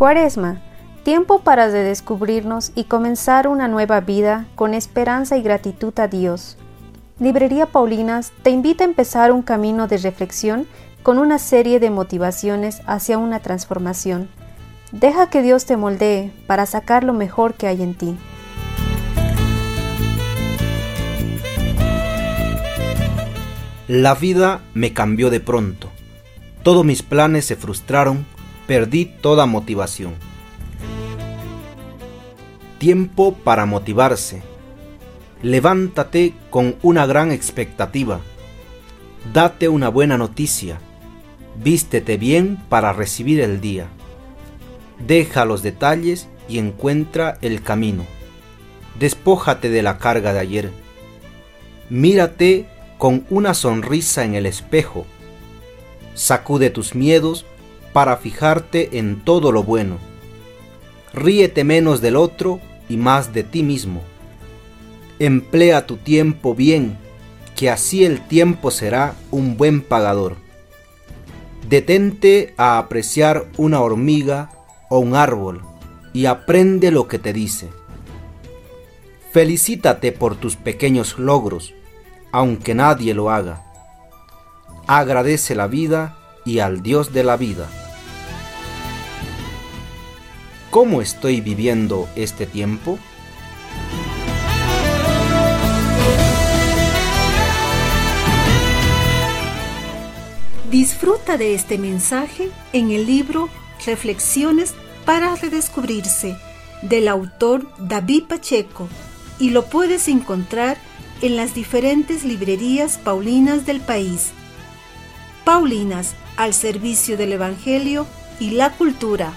Cuaresma, tiempo para redescubrirnos y comenzar una nueva vida con esperanza y gratitud a Dios. Librería Paulinas te invita a empezar un camino de reflexión con una serie de motivaciones hacia una transformación. Deja que Dios te moldee para sacar lo mejor que hay en ti. La vida me cambió de pronto. Todos mis planes se frustraron, perdí toda motivación. Tiempo para motivarse. Levántate con una gran expectativa. Date una buena noticia. Vístete bien para recibir el día. Deja los detalles y encuentra el camino. Despójate de la carga de ayer. Mírate con una sonrisa en el espejo Sacude tus miedos para fijarte en todo lo bueno. Ríete menos del otro y más de ti mismo. Emplea tu tiempo bien, que así el tiempo será un buen pagador. Detente a apreciar una hormiga o un árbol y aprende lo que te dice. Felicítate por tus pequeños logros, aunque nadie lo haga agradece la vida y al Dios de la vida. ¿Cómo estoy viviendo este tiempo? Disfruta de este mensaje en el libro Reflexiones para redescubrirse del autor David Pacheco y lo puedes encontrar en las diferentes librerías paulinas del país. Paulinas, al servicio del Evangelio y la cultura.